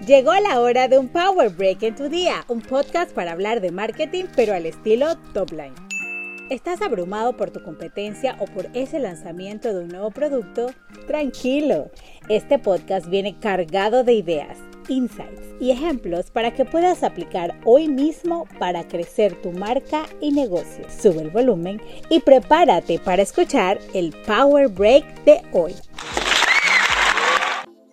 Llegó la hora de un Power Break en tu día, un podcast para hablar de marketing pero al estilo top line. ¿Estás abrumado por tu competencia o por ese lanzamiento de un nuevo producto? Tranquilo, este podcast viene cargado de ideas, insights y ejemplos para que puedas aplicar hoy mismo para crecer tu marca y negocio. Sube el volumen y prepárate para escuchar el Power Break de hoy.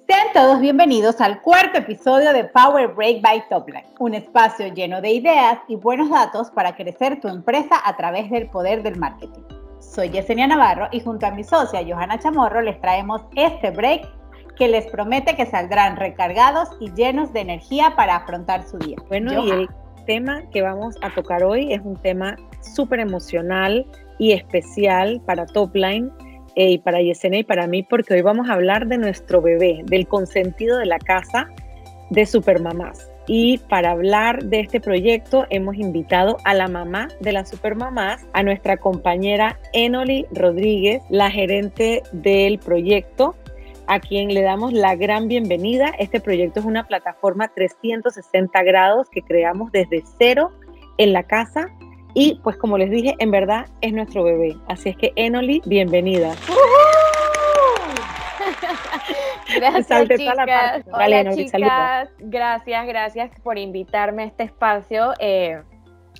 Sean todos bienvenidos al cuarto episodio de Power Break by Topline, un espacio lleno de ideas y buenos datos para crecer tu empresa a través del poder del marketing. Soy Yesenia Navarro y junto a mi socia Johanna Chamorro les traemos este break que les promete que saldrán recargados y llenos de energía para afrontar su día. Bueno, y el tema que vamos a tocar hoy es un tema súper emocional y especial para Topline y para Yesenia y para mí, porque hoy vamos a hablar de nuestro bebé, del consentido de la casa de Supermamás. Y para hablar de este proyecto hemos invitado a la mamá de las Supermamás, a nuestra compañera Enoli Rodríguez, la gerente del proyecto, a quien le damos la gran bienvenida. Este proyecto es una plataforma 360 grados que creamos desde cero en la casa y pues como les dije, en verdad es nuestro bebé. Así es que Enoli, bienvenida. gracias, chicas. Hola, chicas. Gracias, gracias por invitarme a este espacio. Eh,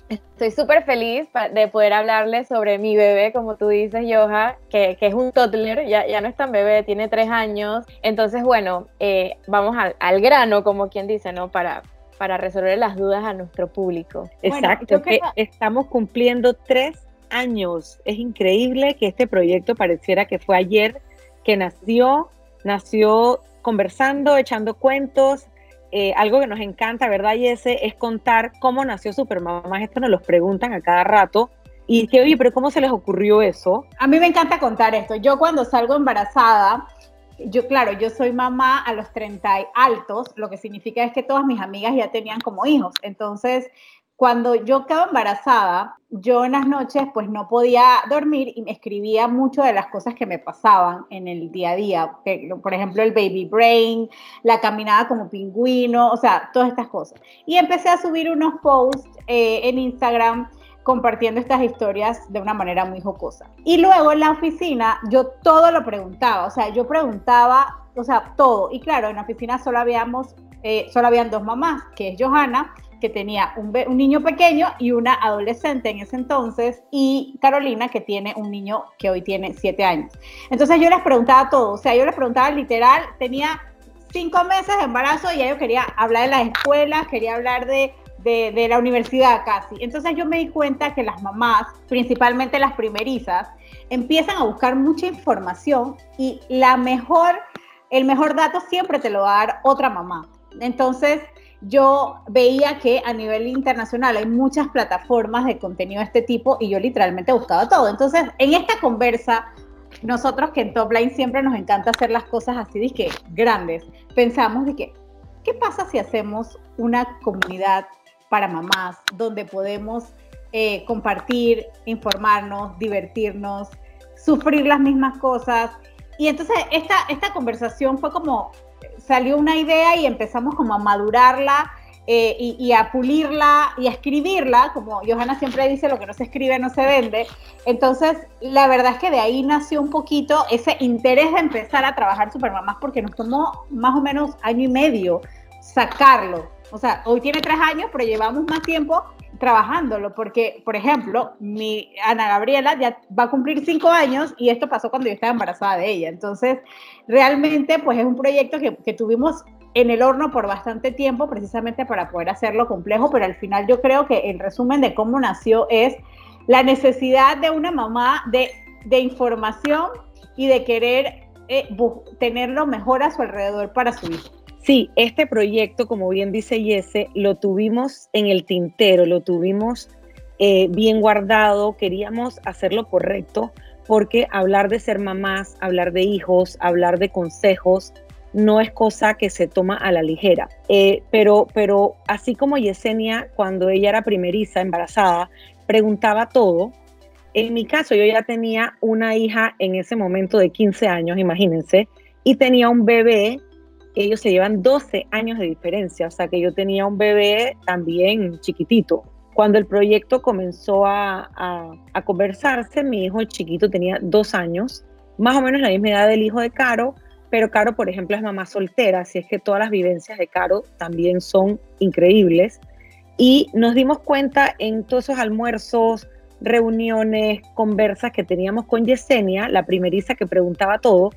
estoy súper feliz de poder hablarles sobre mi bebé, como tú dices, Joja, que, es un toddler, ya, ya no es tan bebé, tiene tres años. Entonces, bueno, eh, vamos al, al, grano, como quien dice, ¿no? Para, para resolver las dudas a nuestro público. Exacto, que estamos cumpliendo tres años. Es increíble que este proyecto pareciera que fue ayer que nació, nació conversando, echando cuentos. Eh, algo que nos encanta, ¿verdad? Y ese es contar cómo nació Supermamás. Esto nos lo preguntan a cada rato. Y que, oye, pero ¿cómo se les ocurrió eso? A mí me encanta contar esto. Yo cuando salgo embarazada, yo, claro, yo soy mamá a los 30 altos, lo que significa es que todas mis amigas ya tenían como hijos. Entonces, cuando yo quedaba embarazada, yo en las noches pues no podía dormir y me escribía mucho de las cosas que me pasaban en el día a día. Por ejemplo, el baby brain, la caminada como pingüino, o sea, todas estas cosas. Y empecé a subir unos posts eh, en Instagram compartiendo estas historias de una manera muy jocosa. Y luego en la oficina yo todo lo preguntaba, o sea, yo preguntaba, o sea, todo. Y claro, en la oficina solo habíamos, eh, solo habían dos mamás, que es Johanna, que tenía un, niño pequeño y una adolescente en ese entonces, y Carolina, que tiene un niño que hoy tiene siete años. Entonces yo les preguntaba todo, o sea, yo les preguntaba literal, tenía cinco meses de embarazo y ya yo quería hablar de las escuelas, quería hablar de de, la universidad casi. Entonces yo me di cuenta que las mamás, principalmente las primerizas, empiezan a buscar mucha información y la mejor, el mejor dato siempre te lo va a dar otra mamá. Entonces yo veía que a nivel internacional hay muchas plataformas de contenido de este tipo y yo literalmente buscaba todo. Entonces en esta conversa nosotros que en Topline siempre nos encanta hacer las cosas así de que grandes, pensamos de que, ¿qué pasa si hacemos una comunidad para mamás, donde podemos eh, compartir, informarnos, divertirnos, sufrir las mismas cosas. Y entonces esta, esta conversación fue como, salió una idea y empezamos como a madurarla eh, y, y, a pulirla y a escribirla, como Johanna siempre dice, lo que no se escribe no se vende. Entonces, la verdad es que de ahí nació un poquito ese interés de empezar a trabajar Supermamás porque nos tomó más o menos año y medio sacarlo. O sea, hoy tiene tres años, pero llevamos más tiempo trabajándolo, porque, por ejemplo, mi Ana Gabriela ya va a cumplir cinco años y esto pasó cuando yo estaba embarazada de ella. Entonces, realmente, pues es un proyecto que, tuvimos en el horno por bastante tiempo, precisamente para poder hacerlo complejo, pero al final yo creo que el resumen de cómo nació es la necesidad de una mamá de, información y de querer eh, tener lo mejor a su alrededor para su hijo. Sí, este proyecto, como bien dice Yese, lo tuvimos en el tintero, lo tuvimos eh, bien guardado, queríamos hacerlo correcto, porque hablar de ser mamás, hablar de hijos, hablar de consejos, no es cosa que se toma a la ligera. Eh, pero, pero así como Yesenia, cuando ella era primeriza, embarazada, preguntaba todo, en mi caso yo ya tenía una hija en ese momento de 15 años, imagínense, y tenía un bebé ellos se llevan 12 años de diferencia, o sea que yo tenía un bebé también chiquitito. Cuando el proyecto comenzó a, a, conversarse, mi hijo chiquito tenía dos años, más o menos la misma edad del hijo de Caro, pero Caro, por ejemplo, es mamá soltera, así es que todas las vivencias de Caro también son increíbles. Y nos dimos cuenta en todos esos almuerzos, reuniones, conversas que teníamos con Yesenia, la primeriza que preguntaba todo,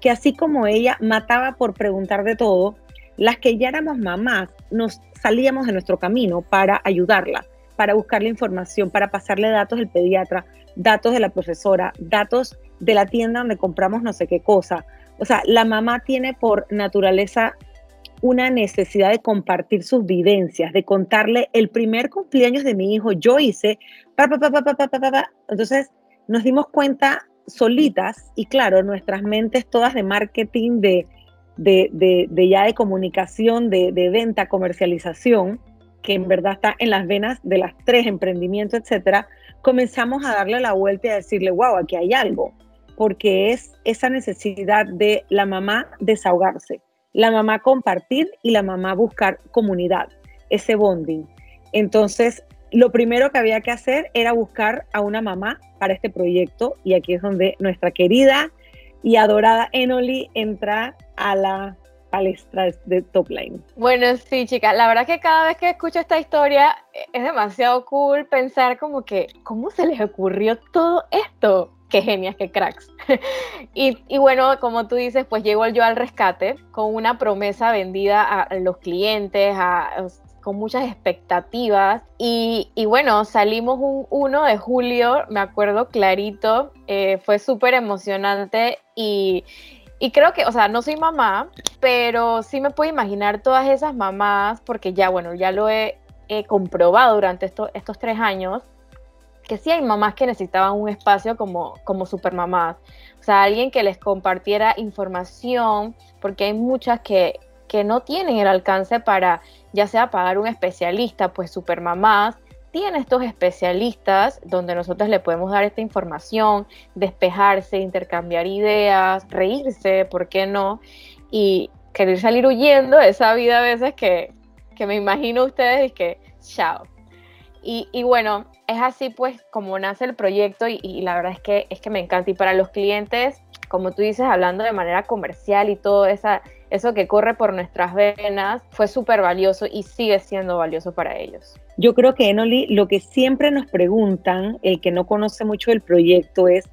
que así como ella mataba por preguntar de todo, las que ya éramos mamás nos salíamos de nuestro camino para ayudarla, para buscarle información, para pasarle datos del pediatra, datos de la profesora, datos de la tienda donde compramos no sé qué cosa. O sea, la mamá tiene por naturaleza una necesidad de compartir sus vivencias, de contarle el primer cumpleaños de mi hijo, yo hice, pa, pa, pa, entonces nos dimos cuenta solitas y claro, nuestras mentes todas de marketing, de, de, ya de comunicación, de, de, venta, comercialización, que en verdad está en las venas de las tres emprendimientos, etcétera, comenzamos a darle la vuelta y a decirle, wow, aquí hay algo, porque es esa necesidad de la mamá desahogarse, la mamá compartir y la mamá buscar comunidad, ese bonding. Entonces, lo primero que había que hacer era buscar a una mamá para este proyecto y aquí es donde nuestra querida y adorada Enoli entra a la palestra de Top Line. Bueno, sí, chicas, la verdad que cada vez que escucho esta historia eh, es demasiado cool pensar como que, ¿cómo se les ocurrió todo esto? Qué genias, qué cracks. y, y, bueno, como tú dices, pues llego yo al rescate con una promesa vendida a los clientes, a, con muchas expectativas. Y, bueno, salimos un 1 de julio, me acuerdo clarito, eh, fue súper emocionante y, creo que, o sea, no soy mamá, pero sí me puedo imaginar todas esas mamás, porque ya, bueno, ya lo he, comprobado durante estos tres años, que sí hay mamás que necesitaban un espacio como, como mamás O sea, alguien que les compartiera información, porque hay muchas que, que no tienen el alcance para ya sea pagar un especialista, pues Supermamás tiene estos especialistas donde nosotros le podemos dar esta información, despejarse, intercambiar ideas, reírse, ¿por qué no? Y querer salir huyendo de esa vida a veces que, me imagino ustedes y que, chao. Y, bueno, es así pues como nace el proyecto y, y, la verdad es que, es que me encanta. Y para los clientes, como tú dices, hablando de manera comercial y todo esa, eso que corre por nuestras venas, fue súper valioso y sigue siendo valioso para ellos. Yo creo que, Enoli, lo que siempre nos preguntan, el que no conoce mucho el proyecto, es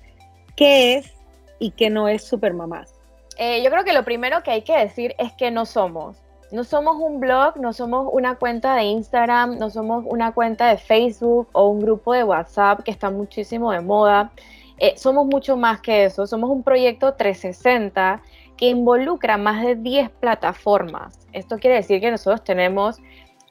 qué es y qué no es Supermamás. Eh, yo creo que lo primero que hay que decir es que no somos. No somos un blog, no somos una cuenta de Instagram, no somos una cuenta de Facebook o un grupo de WhatsApp que está muchísimo de moda. Eh, somos mucho más que eso, somos un proyecto 360 que involucra más de 10 plataformas. Esto quiere decir que nosotros tenemos,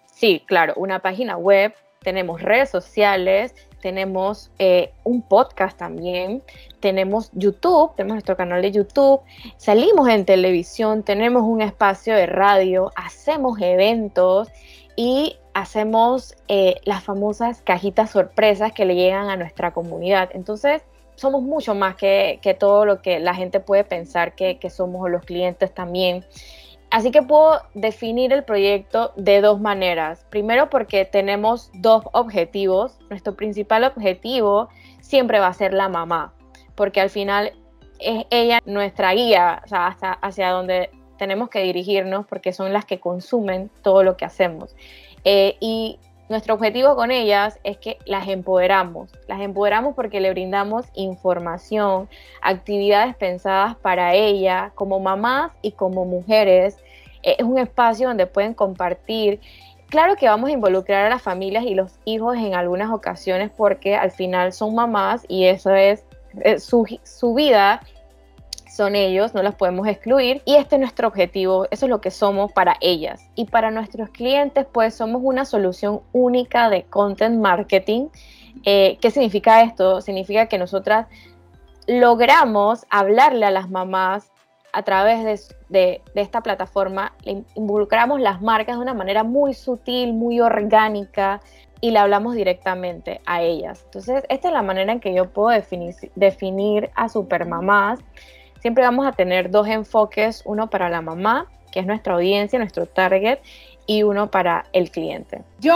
sí, claro, una página web, tenemos redes sociales, tenemos eh, un podcast también, tenemos YouTube, tenemos nuestro canal de YouTube, salimos en televisión, tenemos un espacio de radio, hacemos eventos y hacemos eh, las famosas cajitas sorpresas que le llegan a nuestra comunidad. Entonces, somos mucho más que, todo lo que la gente puede pensar que, somos los clientes también. Así que puedo definir el proyecto de dos maneras. Primero porque tenemos dos objetivos. Nuestro principal objetivo siempre va a ser la mamá, porque al final es ella nuestra guía, o sea, hasta hacia donde tenemos que dirigirnos, porque son las que consumen todo lo que hacemos. Eh, y nuestro objetivo con ellas es que las empoderamos. Las empoderamos porque le brindamos información, actividades pensadas para ella como mamás y como mujeres. Es un espacio donde pueden compartir. Claro que vamos a involucrar a las familias y los hijos en algunas ocasiones porque al final son mamás y eso es su, su vida son ellos, no las podemos excluir y este es nuestro objetivo, eso es lo que somos para ellas. Y para nuestros clientes, pues somos una solución única de content marketing. Eh, ¿Qué significa esto? Significa que nosotras logramos hablarle a las mamás a través de, esta plataforma, involucramos las marcas de una manera muy sutil, muy orgánica y le hablamos directamente a ellas. Entonces, esta es la manera en que yo puedo definir, definir a supermamás siempre vamos a tener dos enfoques, uno para la mamá, que es nuestra audiencia, nuestro target, y uno para el cliente. Yo,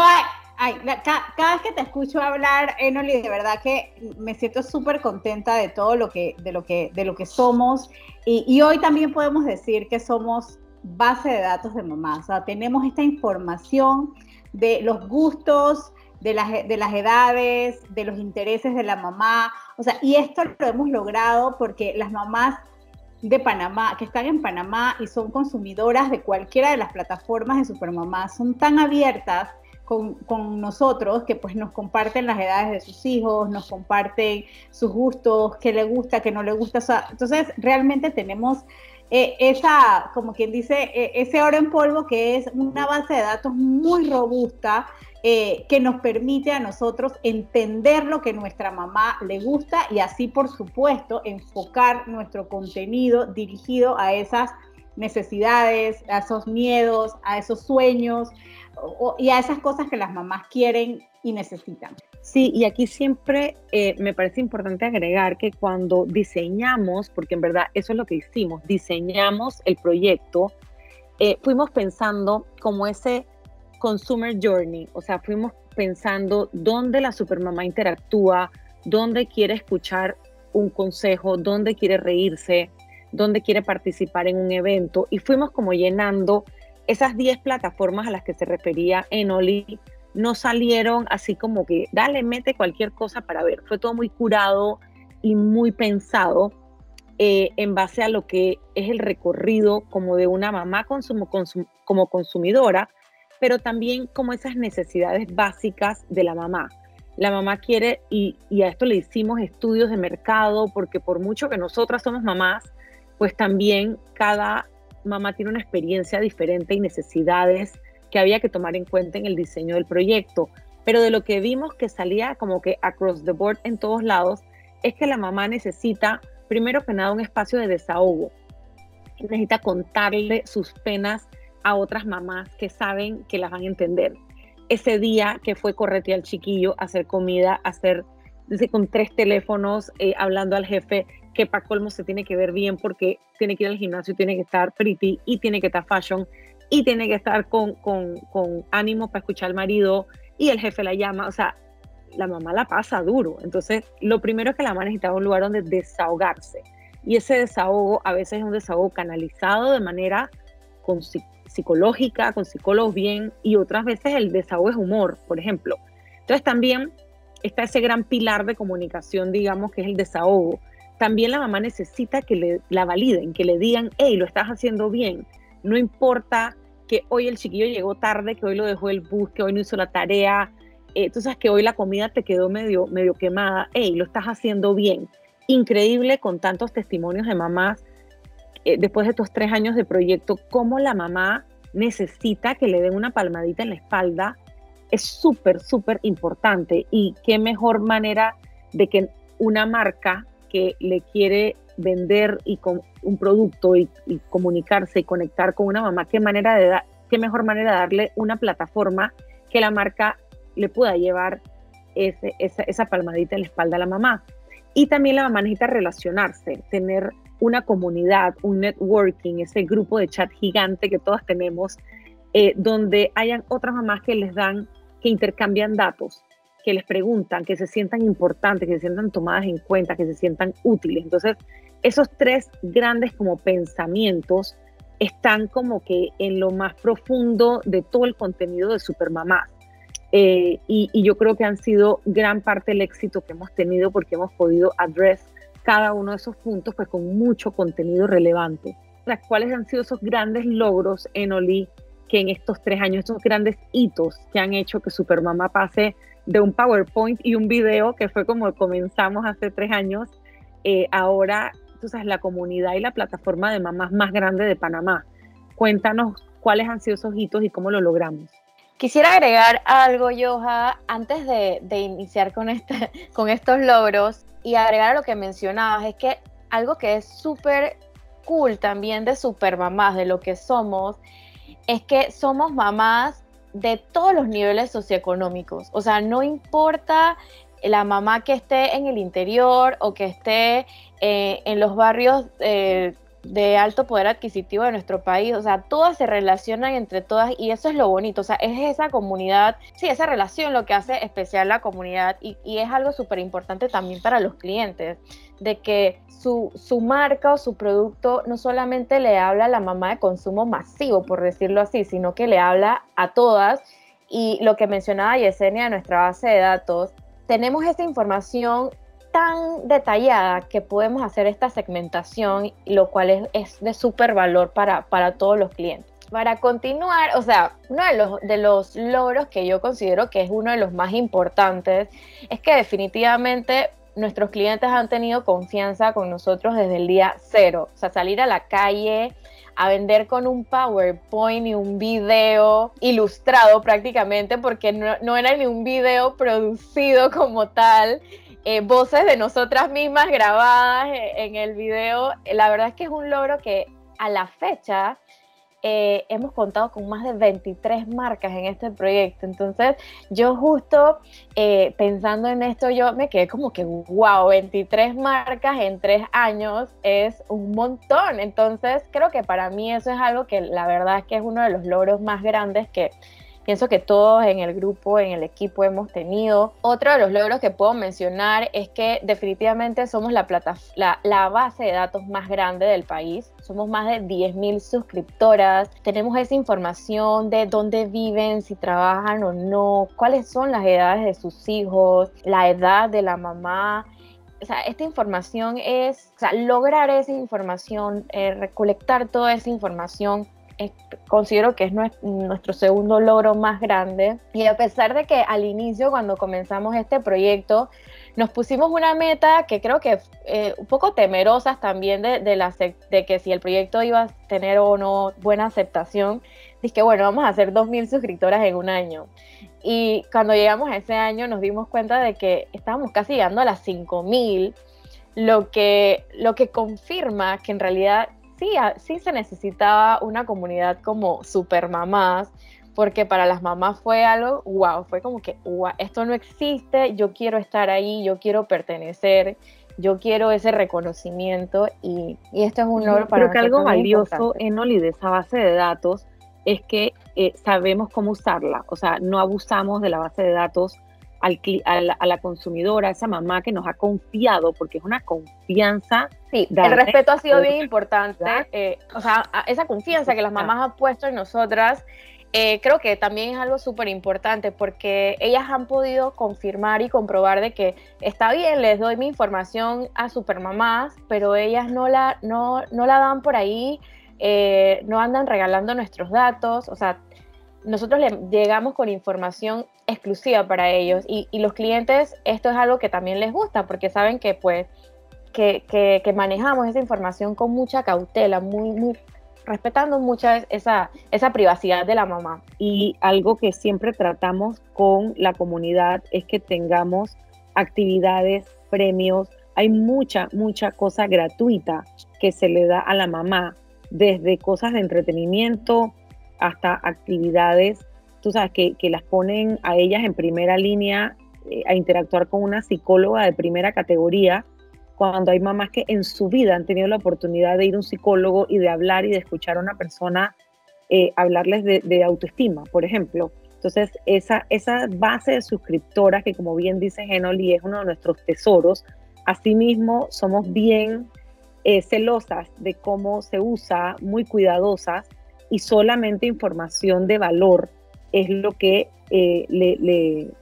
cada, vez que te escucho hablar, Enoli, de verdad que me siento súper contenta de todo lo que, de lo que, de lo que somos. Y, y, hoy también podemos decir que somos base de datos de mamá. O sea, tenemos esta información de los gustos, de las, de las edades, de los intereses de la mamá. O sea, y esto lo hemos logrado porque las mamás de Panamá, que están en Panamá y son consumidoras de cualquiera de las plataformas de Supermamá, son tan abiertas con, con, nosotros que pues nos comparten las edades de sus hijos, nos comparten sus gustos, qué le gusta, qué no le gusta. O sea, entonces realmente tenemos eh, esa, como quien dice, eh, ese oro en polvo que es una base de datos muy robusta eh, que nos permite a nosotros entender lo que nuestra mamá le gusta y así, por supuesto, enfocar nuestro contenido dirigido a esas necesidades, a esos miedos, a esos sueños y a esas cosas que las mamás quieren y necesitan. Sí, y aquí siempre eh, me parece importante agregar que cuando diseñamos, porque en verdad eso es lo que hicimos, diseñamos el proyecto, eh, fuimos pensando como ese consumer journey, o sea, fuimos pensando dónde la supermamá interactúa, dónde quiere escuchar un consejo, dónde quiere reírse, dónde quiere participar en un evento, y fuimos como llenando esas 10 plataformas a las que se refería Enoli no salieron así como que, dale, mete cualquier cosa para ver. Fue todo muy curado y muy pensado eh, en base a lo que es el recorrido como de una mamá como consumidora, pero también como esas necesidades básicas de la mamá. La mamá quiere, y, y a esto le hicimos estudios de mercado, porque por mucho que nosotras somos mamás, pues también cada mamá tiene una experiencia diferente y necesidades que había que tomar en cuenta en el diseño del proyecto. Pero de lo que vimos que salía como que across the board en todos lados, es que la mamá necesita, primero que nada, un espacio de desahogo. Necesita contarle sus penas a otras mamás que saben que las van a entender. Ese día que fue correte al chiquillo, hacer comida, hacer con tres teléfonos, eh, hablando al jefe, que para colmo se tiene que ver bien porque tiene que ir al gimnasio, tiene que estar pretty y tiene que estar fashion y tiene que estar con, con, con ánimo para escuchar al marido y el jefe la llama, o sea, la mamá la pasa duro. Entonces, lo primero es que la mamá necesitaba un lugar donde desahogarse. Y ese desahogo a veces es un desahogo canalizado de manera con, psicológica, con psicólogos bien, y otras veces el desahogo es humor, por ejemplo. Entonces, también está ese gran pilar de comunicación, digamos, que es el desahogo. También la mamá necesita que le, la validen, que le digan, hey, lo estás haciendo bien. No importa que hoy el chiquillo llegó tarde, que hoy lo dejó el bus, que hoy no hizo la tarea, eh, tú sabes que hoy la comida te quedó medio, medio quemada, hey, lo estás haciendo bien. Increíble con tantos testimonios de mamás eh, después de estos tres años de proyecto, cómo la mamá necesita que le den una palmadita en la espalda. Es súper, súper importante y qué mejor manera de que una marca que le quiere vender y con un producto y, comunicarse y conectar con una mamá, qué manera de qué mejor manera de darle una plataforma que la marca le pueda llevar ese, esa, palmadita en la espalda a la mamá. Y también la mamá necesita relacionarse, tener una comunidad, un networking, ese grupo de chat gigante que todas tenemos, eh, donde hayan otras mamás que les dan, que intercambian datos, que les preguntan, que se sientan importantes, que se sientan tomadas en cuenta, que se sientan útiles. Entonces, esos tres grandes como pensamientos están como que en lo más profundo de todo el contenido de Supermamá. Eh, y, yo creo que han sido gran parte del éxito que hemos tenido porque hemos podido address cada uno de esos puntos pues con mucho contenido relevante. Las cuales han sido esos grandes logros en Oli que en estos tres años, estos grandes hitos que han hecho que Supermamá pase de un PowerPoint y un video que fue como comenzamos hace tres años, eh, ahora sabes, la comunidad y la plataforma de mamás más grande de Panamá. Cuéntanos cuáles han sido hitos y cómo lo logramos. Quisiera agregar algo, Joja, antes de, iniciar con, este, con estos logros y agregar a lo que mencionabas, es que algo que es súper cool también de super mamás, de lo que somos, es que somos mamás de todos los niveles socioeconómicos. O sea, no importa la mamá que esté en el interior o que esté eh, en los barrios eh, de alto poder adquisitivo de nuestro país, o sea, todas se relacionan entre todas y eso es lo bonito, o sea, es esa comunidad, sí, esa relación lo que hace especial la comunidad y, es algo súper importante también para los clientes, de que su, su, marca o su producto no solamente le habla a la mamá de consumo masivo, por decirlo así, sino que le habla a todas y lo que mencionaba Yesenia de nuestra base de datos, tenemos esta información tan detallada que podemos hacer esta segmentación, lo cual es, de súper valor para, para todos los clientes. Para continuar, o sea, uno de los, de los logros que yo considero que es uno de los más importantes es que definitivamente nuestros clientes han tenido confianza con nosotros desde el día cero. O sea, salir a la calle a vender con un PowerPoint y un video ilustrado prácticamente, porque no, no era ni un video producido como tal, eh, voces de nosotras mismas grabadas eh, en el video. La verdad es que es un logro que a la fecha eh, hemos contado con más de 23 marcas en este proyecto. Entonces, yo justo pensando en esto, yo me quedé como que, wow, 23 marcas en tres años es un montón. Entonces, creo que para mí eso es algo que la verdad es que es uno de los logros más grandes que pienso que todos en el grupo, en el equipo hemos tenido. Otro de los logros que puedo mencionar es que definitivamente somos la, la, la base de datos más grande del país. Somos más de 10.000 suscriptoras. Tenemos esa información de dónde viven, si trabajan o no, cuáles son las edades de sus hijos, la edad de la mamá. O sea, esta información es, o sea, lograr esa información, eh, recolectar toda esa información considero que es nuestro segundo logro más grande. Y a pesar de que al inicio, cuando comenzamos este proyecto, nos pusimos una meta que creo que eh, un poco temerosas también de, de, la, de que si el proyecto iba a tener o no buena aceptación, dije, bueno, vamos a hacer 2.000 suscriptoras en un año. Y cuando llegamos a ese año nos dimos cuenta de que estábamos casi llegando a las 5.000, lo que, lo que confirma que en realidad sí, sí se necesitaba una comunidad como super mamás, porque para las mamás fue algo, wow, fue como que, wow, esto no existe, yo quiero estar ahí, yo quiero pertenecer, yo quiero ese reconocimiento y, esto es un logro para Creo que algo valioso en Oli de esa base de datos es que eh, sabemos cómo usarla, o sea, no abusamos de la base de datos al, a, la, consumidora, a esa mamá que nos ha confiado, porque es una confianza. Sí, el respeto ha sido bien importante. Eh, o sea, esa confianza que las mamás han puesto en nosotras, eh, creo que también es algo súper importante porque ellas han podido confirmar y comprobar de que está bien, les doy mi información a supermamás, pero ellas no la, no, no la dan por ahí, eh, no andan regalando nuestros datos, o sea, nosotros le llegamos con información exclusiva para ellos y, los clientes esto es algo que también les gusta porque saben que pues que, manejamos esa información con mucha cautela, muy, muy respetando mucho esa, esa privacidad de la mamá. Y algo que siempre tratamos con la comunidad es que tengamos actividades, premios, hay mucha, mucha cosa gratuita que se le da a la mamá, desde cosas de entretenimiento, hasta actividades, tú sabes, que, las ponen a ellas en primera línea eh, a interactuar con una psicóloga de primera categoría, cuando hay mamás que en su vida han tenido la oportunidad de ir a un psicólogo y de hablar y de escuchar a una persona eh, hablarles de, autoestima, por ejemplo. Entonces, esa, esa base de suscriptoras, que como bien dice Genoli, es uno de nuestros tesoros, asimismo somos bien eh, celosas de cómo se usa, muy cuidadosas, y solamente información de valor es lo que eh, le,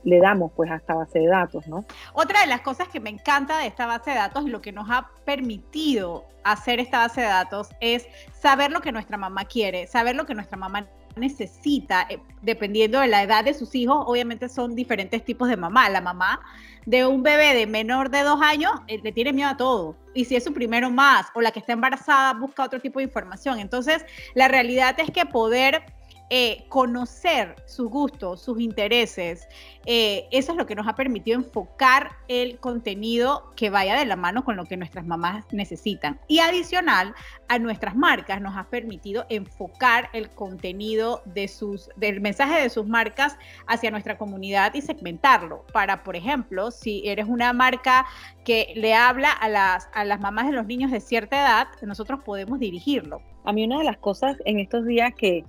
le, damos pues a esta base de datos, ¿no? Otra de las cosas que me encanta de esta base de datos y lo que nos ha permitido hacer esta base de datos es saber lo que nuestra mamá quiere, saber lo que nuestra mamá necesita, eh, dependiendo de la edad de sus hijos, obviamente son diferentes tipos de mamá. La mamá de un bebé de menor de dos años eh, le tiene miedo a todo. Y si es su primero más, o la que está embarazada, busca otro tipo de información. Entonces, la realidad es que poder eh, conocer sus gustos, sus intereses, eh, eso es lo que nos ha permitido enfocar el contenido que vaya de la mano con lo que nuestras mamás necesitan. Y adicional a nuestras marcas, nos ha permitido enfocar el contenido de sus, del mensaje de sus marcas hacia nuestra comunidad y segmentarlo. Para, por ejemplo, si eres una marca que le habla a las, a las mamás de los niños de cierta edad, nosotros podemos dirigirlo. A mí una de las cosas en estos días que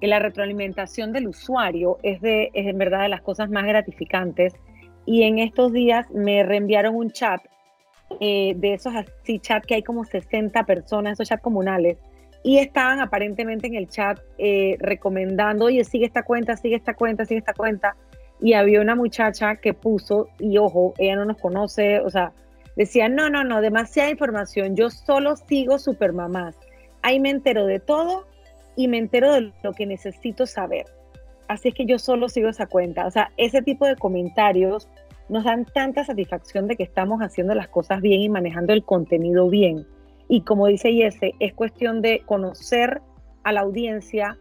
que la retroalimentación del usuario es, de, es en verdad de las cosas más gratificantes. Y en estos días me reenviaron un chat eh, de esos así chat que hay como 60 personas, esos chats comunales, y estaban aparentemente en el chat eh, recomendando, oye, sigue esta cuenta, sigue esta cuenta, sigue esta cuenta. Y había una muchacha que puso, y ojo, ella no nos conoce, o sea, decía, no, no, no, demasiada información, yo solo sigo Supermamás. Ahí me entero de todo y me entero de lo que necesito saber. Así es que yo solo sigo esa cuenta. O sea, ese tipo de comentarios nos dan tanta satisfacción de que estamos haciendo las cosas bien y manejando el contenido bien. Y como dice Yese, es cuestión de conocer a la audiencia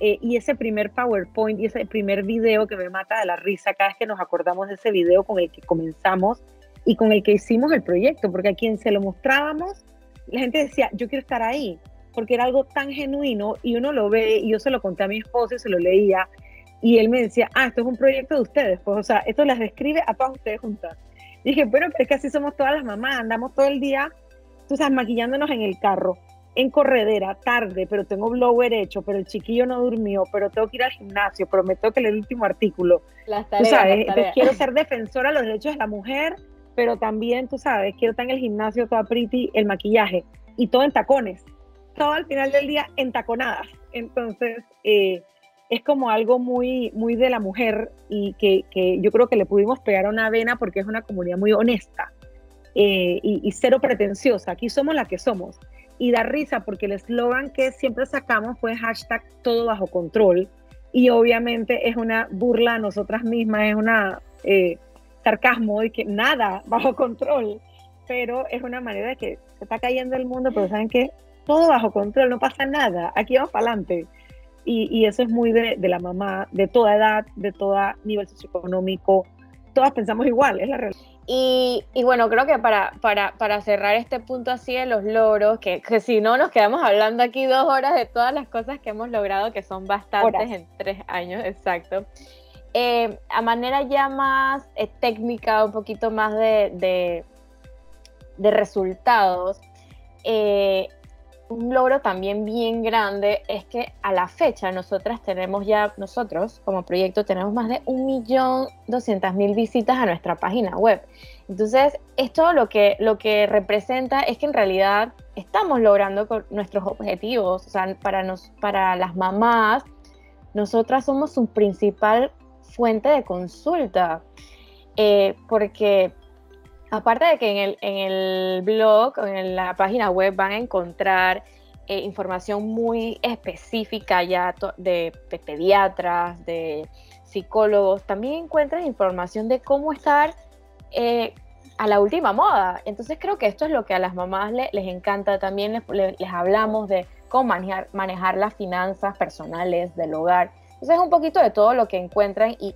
eh, y ese primer PowerPoint y ese primer video que me mata de la risa cada vez que nos acordamos de ese video con el que comenzamos y con el que hicimos el proyecto, porque a quien se lo mostrábamos, la gente decía, yo quiero estar ahí, porque era algo tan genuino y uno lo ve y yo se lo conté a mi esposo y se lo leía y él me decía, ah, esto es un proyecto de ustedes, pues o sea, esto las describe a todas ustedes juntas. dije, bueno, pero es que así somos todas las mamás, andamos todo el día, tú sabes, maquillándonos en el carro, en corredera, tarde, pero tengo blower hecho, pero el chiquillo no durmió, pero tengo que ir al gimnasio, pero me tengo que leer el último artículo. Las tareas, tú sabes, entonces quiero ser defensora de los derechos de la mujer, pero también, tú sabes, quiero estar en el gimnasio toda pretty, el maquillaje, y todo en tacones todo al final del día entaconadas. Entonces, eh, es como algo muy, muy de la mujer y que, que, yo creo que le pudimos pegar a una vena porque es una comunidad muy honesta eh, y, cero pretenciosa. Aquí somos la que somos. Y da risa porque el eslogan que siempre sacamos fue hashtag todo bajo control. Y obviamente es una burla a nosotras mismas, es una eh, sarcasmo de que nada bajo control. Pero es una manera de que se está cayendo el mundo, pero saben que todo bajo control, no pasa nada, aquí vamos para adelante. Y, eso es muy de, la mamá, de toda edad, de todo nivel socioeconómico, todas pensamos igual, es la realidad. Y, bueno, creo que para, para, para, cerrar este punto así de los logros, que, si no nos quedamos hablando aquí dos horas de todas las cosas que hemos logrado, que son bastantes en tres años, exacto. Eh, a manera ya más eh, técnica, un poquito más de, de, de resultados, eh, un logro también bien grande es que a la fecha nosotras tenemos ya, nosotros como proyecto tenemos más de 1.200.000 visitas a nuestra página web. Entonces, esto lo que, lo que representa es que en realidad estamos logrando nuestros objetivos. O sea, para, nos, para las mamás, nosotras somos su principal fuente de consulta. Eh, porque Aparte de que en el, en el blog, en la página web van a encontrar eh, información muy específica ya de, pediatras, de psicólogos, también encuentran información de cómo estar eh, a la última moda. Entonces creo que esto es lo que a las mamás les encanta. También les, les, hablamos de cómo manejar, manejar, las finanzas personales del hogar. Entonces es un poquito de todo lo que encuentran y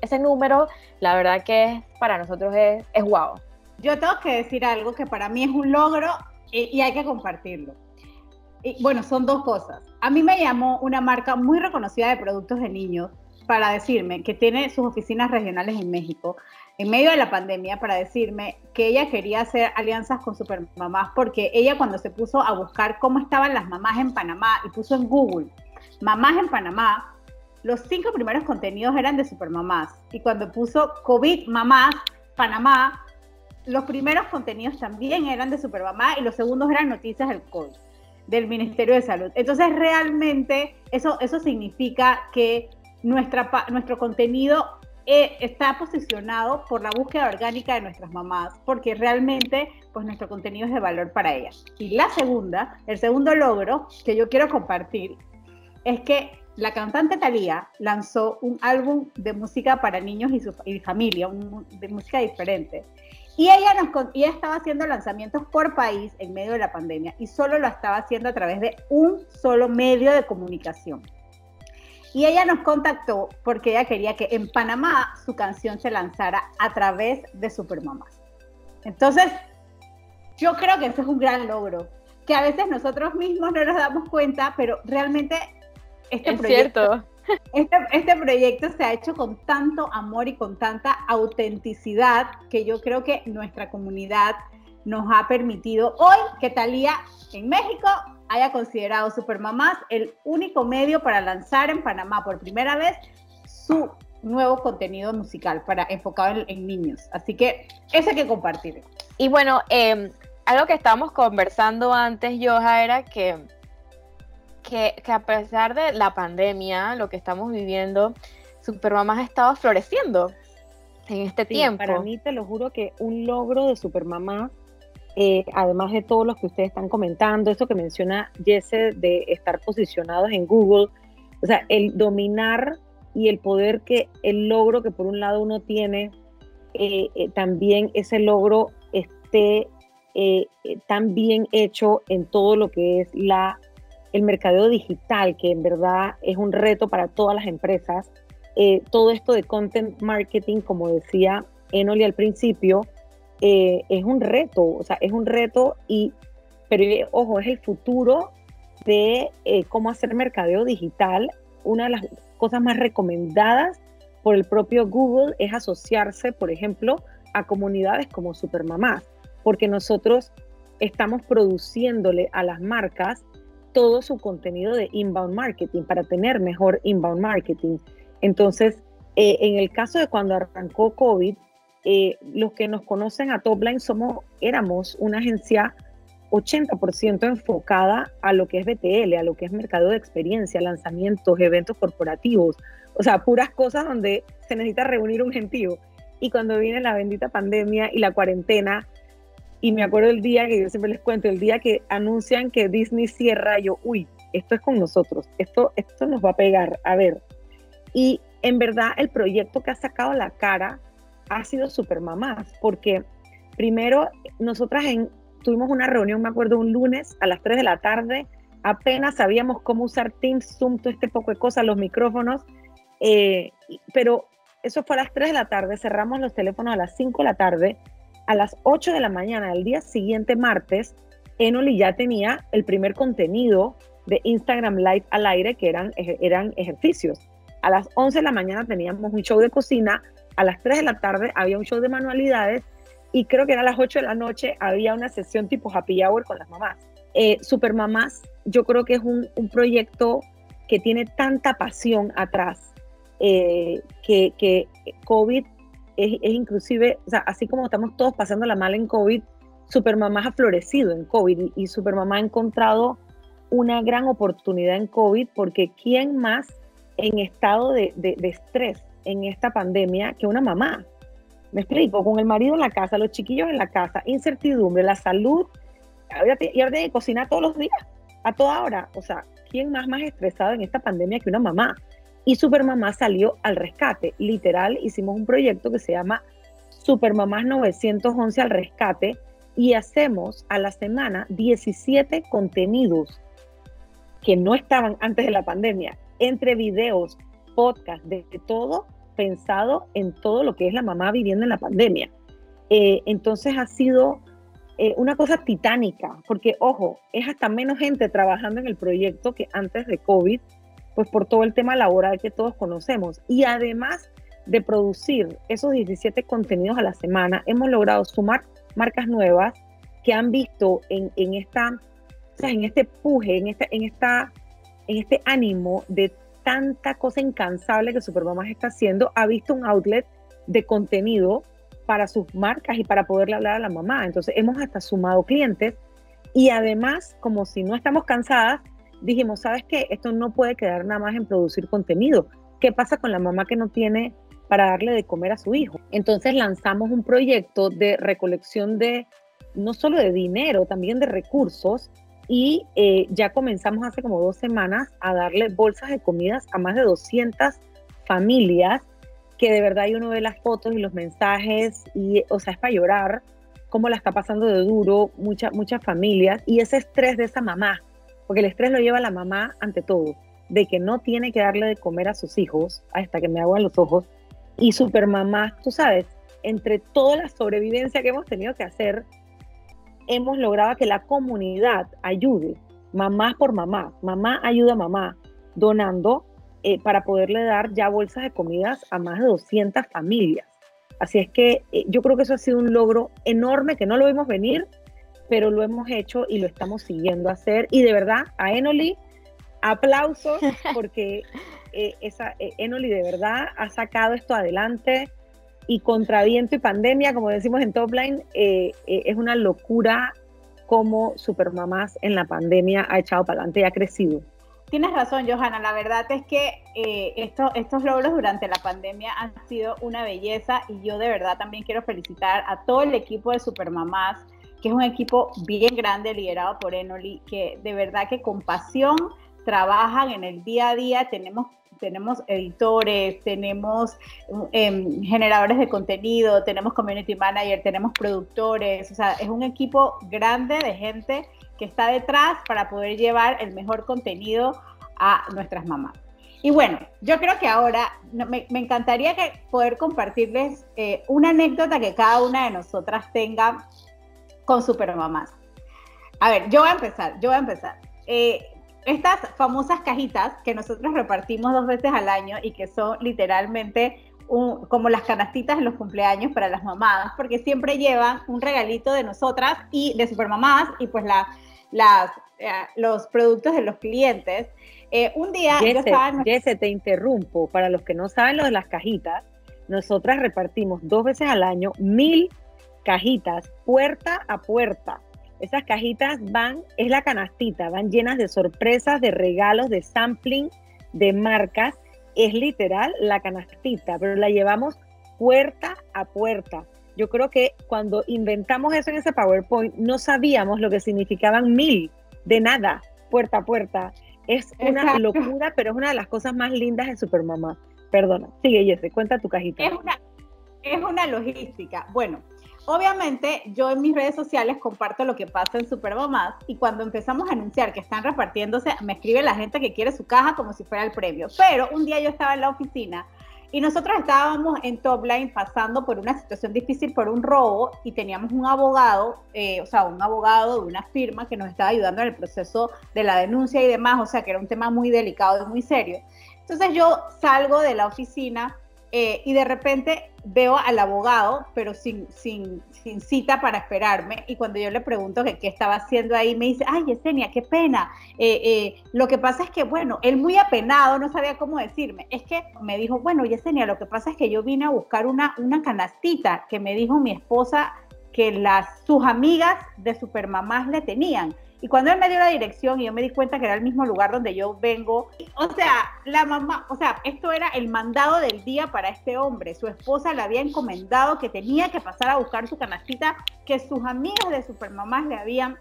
ese número, la verdad que para nosotros es, es guau. Yo tengo que decir algo que para mí es un logro y, hay que compartirlo. Bueno, son dos cosas. A mí me llamó una marca muy reconocida de productos de niños para decirme que tiene sus oficinas regionales en México, en medio de la pandemia, para decirme que ella quería hacer alianzas con supermamás, porque ella cuando se puso a buscar cómo estaban las mamás en Panamá y puso en Google mamás en Panamá, los cinco primeros contenidos eran de supermamás. Y cuando puso COVID mamás Panamá, los primeros contenidos también eran de Supermamá y los segundos eran noticias del COVID, del Ministerio de Salud. Entonces, realmente eso, eso significa que nuestra, nuestro contenido eh, está posicionado por la búsqueda orgánica de nuestras mamás, porque realmente pues nuestro contenido es de valor para ellas. Y la segunda, el segundo logro que yo quiero compartir es que la cantante Thalía lanzó un álbum de música para niños y, su, y familia, de música diferente. Y ella, nos, y estaba haciendo lanzamientos por país en medio de la pandemia y solo lo estaba haciendo a través de un solo medio de comunicación. Y ella nos contactó porque ella quería que en Panamá su canción se lanzara a través de Supermamás. Entonces, yo creo que ese es un gran logro, que a veces nosotros mismos no nos damos cuenta, pero realmente este proyecto... Este, este, proyecto se ha hecho con tanto amor y con tanta autenticidad que yo creo que nuestra comunidad nos ha permitido hoy que Talía en México haya considerado Supermamás el único medio para lanzar en Panamá por primera vez su nuevo contenido musical para enfocado en, niños. Así que eso hay que compartir. Y bueno, em, algo que estábamos conversando antes, Joja, era que, que, a pesar de la pandemia, lo que estamos viviendo, Supermamás ha estado floreciendo en este tiempo. Para mí, te lo juro que un logro de Supermamá eh, además de todos los que ustedes están comentando, esto que menciona Jesse de estar posicionados en Google, o sea, el dominar y el poder que, el logro que por un lado uno tiene, eh, eh, también ese logro esté tan bien hecho en todo lo que es la, el mercadeo digital, que en verdad es un reto para todas las empresas. todo esto de content marketing, como decía Enoli al principio, eh, es un reto, o sea, es un reto y, pero ojo, es el futuro de eh, cómo hacer mercadeo digital. Una de las cosas más recomendadas por el propio Google es asociarse, por ejemplo, a comunidades como Supermamás, porque nosotros estamos produciéndole a las marcas todo su contenido de inbound marketing para tener mejor inbound marketing. Entonces, eh, en el caso de cuando arrancó COVID, eh, los que nos conocen a Topline somos, éramos una agencia 80% enfocada a lo que es BTL, a lo que es mercado de experiencia, lanzamientos, eventos corporativos, o sea, puras cosas donde se necesita reunir un gentío. Y cuando viene la bendita pandemia y la cuarentena, y me acuerdo el día que yo siempre les cuento, el día que anuncian que Disney cierra, yo, uy, esto es con nosotros, esto, esto nos va a pegar, a ver. Y en verdad el proyecto que ha sacado la cara ha sido súper mamás, porque primero nosotras en, tuvimos una reunión, me acuerdo, un lunes a las 3 de la tarde, apenas sabíamos cómo usar Teams, Zoom, todo este poco de cosas, los micrófonos, eh, pero eso fue a las 3 de la tarde, cerramos los teléfonos a las 5 de la tarde, a las 8 de la mañana del día siguiente, martes, Enoli ya tenía el primer contenido de Instagram Live al aire, que eran, eran ejercicios. A las 11 de la mañana teníamos un show de cocina, a las 3 de la tarde había un show de manualidades y creo que era a las 8 de la noche había una sesión tipo happy hour con las mamás. Eh, Super Mamás, yo creo que es un, proyecto que tiene tanta pasión atrás, eh, que, que, COVID es, inclusive, o sea, así como estamos todos pasando la mal en COVID, Super Mamás ha florecido en COVID y, Super Mamá ha encontrado una gran oportunidad en COVID porque ¿quién más en estado de, de, estrés en esta pandemia que una mamá. Me explico, con el marido en la casa, los chiquillos en la casa, incertidumbre, la salud, y ahora de cocinar todos los días, a toda hora. O sea, ¿quién más más estresado en esta pandemia que una mamá? Y Supermamá salió al rescate. Literal, hicimos un proyecto que se llama Supermamás 911 al rescate y hacemos a la semana 17 contenidos que no estaban antes de la pandemia, entre videos, podcast, de todo pensado en todo lo que es la mamá viviendo en la pandemia. Eh, entonces ha sido eh, una cosa titánica, porque ojo, es hasta menos gente trabajando en el proyecto que antes de COVID, pues por todo el tema laboral que todos conocemos. Y además de producir esos 17 contenidos a la semana, hemos logrado sumar marcas nuevas que han visto en, en esta, en este puje, en, esta, en, esta, en este ánimo de tanta cosa incansable que Supermamás está haciendo, ha visto un outlet de contenido para sus marcas y para poderle hablar a la mamá. Entonces hemos hasta sumado clientes y además, como si no estamos cansadas, dijimos, ¿sabes qué? Esto no puede quedar nada más en producir contenido. ¿Qué pasa con la mamá que no tiene para darle de comer a su hijo? Entonces lanzamos un proyecto de recolección de no solo de dinero, también de recursos y eh, ya comenzamos hace como dos semanas a darle bolsas de comidas a más de 200 familias que de verdad uno ve las fotos y los mensajes y, o sea, es para llorar cómo la está pasando de duro muchas muchas familias y ese estrés de esa mamá, porque el estrés lo lleva la mamá ante todo. de que no tiene que darle de comer a sus hijos hasta que me hago los ojos. Y mamá, tú sabes, entre toda la sobrevivencia que hemos tenido que hacer, hemos logrado que la comunidad ayude, mamá por mamá, mamá ayuda a mamá, donando eh, para poderle dar ya bolsas de comidas a más de 200 familias. Así es que eh, yo creo que eso ha sido un logro enorme que no lo vimos venir, pero lo hemos hecho y lo estamos siguiendo a hacer. Y de verdad, a Enoli, aplausos porque eh, esa, Enoli de verdad ha sacado esto adelante y contra viento y pandemia, como decimos en Topline, es una locura cómo Supermamás en la pandemia ha echado para adelante y ha crecido. Tienes razón, Johanna. La verdad es que eh, estos logros durante la pandemia han sido una belleza y yo de verdad también quiero felicitar a todo el equipo de Supermamás, que es un equipo bien grande liderado por Enoli, que de verdad que con pasión trabajan en el día a día. Tenemos tenemos editores, tenemos em, generadores de contenido, tenemos community manager, tenemos productores, o sea, es un equipo grande de gente que está detrás para poder llevar el mejor contenido a nuestras mamás. Y bueno, yo creo que ahora me, encantaría que poder compartirles eh, una anécdota que cada una de nosotras tenga con Supermamás. A ver, yo voy a empezar, yo voy a empezar. Eh, estas famosas cajitas que nosotros repartimos dos veces al año y que son literalmente como las canastitas en los cumpleaños para las mamadas, porque siempre llevan un regalito de nosotras y de supermamás y pues la, las, eh, los productos de los clientes. Eh, un día yo estaba... te interrumpo. Para los que no saben lo de las cajitas, nosotras repartimos dos veces al año mil cajitas puerta a puerta. Esas cajitas van, es la canastita, van llenas de sorpresas, de regalos, de sampling, de marcas. Es literal la canastita, pero la llevamos puerta a puerta. Yo creo que cuando inventamos eso en ese PowerPoint, no sabíamos lo que significaban mil, de nada, puerta a puerta. Es una locura, pero es una de las cosas más lindas de Supermamá. Perdona, sigue Jesse, cuenta tu cajita. Es una, es una logística. Bueno, obviamente yo en mis redes sociales comparto lo que pasa en Supermamás y cuando empezamos a anunciar que están repartiéndose, me escribe la gente que quiere su caja como si fuera el premio. Pero un día yo estaba en la oficina y nosotros estábamos en Topline pasando por una situación difícil por un robo y teníamos un abogado, eh, o sea, un abogado de una firma que nos estaba ayudando en el proceso de la denuncia y demás, o sea, que era un tema muy delicado y muy serio. Entonces yo salgo de la oficina eh, y de repente veo al abogado, pero sin, sin, cita para esperarme. Y cuando yo le pregunto qué estaba haciendo ahí, me dice, ay, Yesenia, qué pena. Eh, eh, lo que pasa es que, bueno, él muy apenado, no sabía cómo decirme. Es que me dijo, bueno, Yesenia, lo que pasa es que yo vine a buscar una, una canastita que me dijo mi esposa que las, sus amigas de Supermamás le tenían. Y cuando él me dio la dirección y yo me di cuenta que era el mismo lugar donde yo vengo, o sea, la mamá, o sea, esto era el mandado del día para este hombre. Su esposa le había encomendado que tenía que pasar a buscar su canastita que sus amigas de supermamás le habían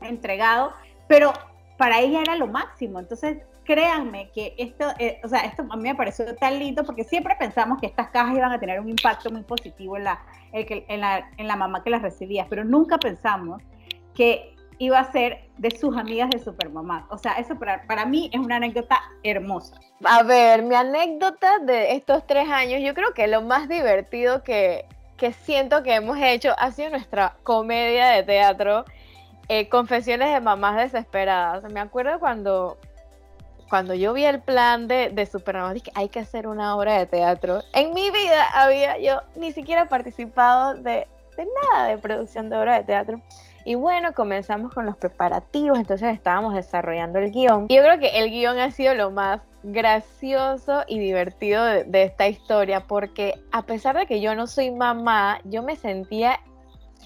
entregado, pero para ella era lo máximo. Entonces, créanme que esto, eh, o sea, esto a mí me pareció tan lindo porque siempre pensamos que estas cajas iban a tener un impacto muy positivo en la, en la, en la mamá que las recibía, pero nunca pensamos que iba a ser de sus amigas de Supermamá. O sea, eso para, para mí es una anécdota hermosa. A ver, mi anécdota de estos tres años, yo creo que lo más divertido que, que siento que hemos hecho ha sido nuestra comedia de teatro, eh, Confesiones de Mamás Desesperadas. Me acuerdo cuando, cuando yo vi el plan de, de Supermamá, dije, hay que hacer una obra de teatro. En mi vida había yo ni siquiera participado de, de nada de producción de obra de teatro. Y bueno, comenzamos con los preparativos, entonces estábamos desarrollando el guion. Y yo creo que el guion ha sido lo más gracioso y divertido de, esta historia, porque a pesar de que yo no soy mamá, yo me sentía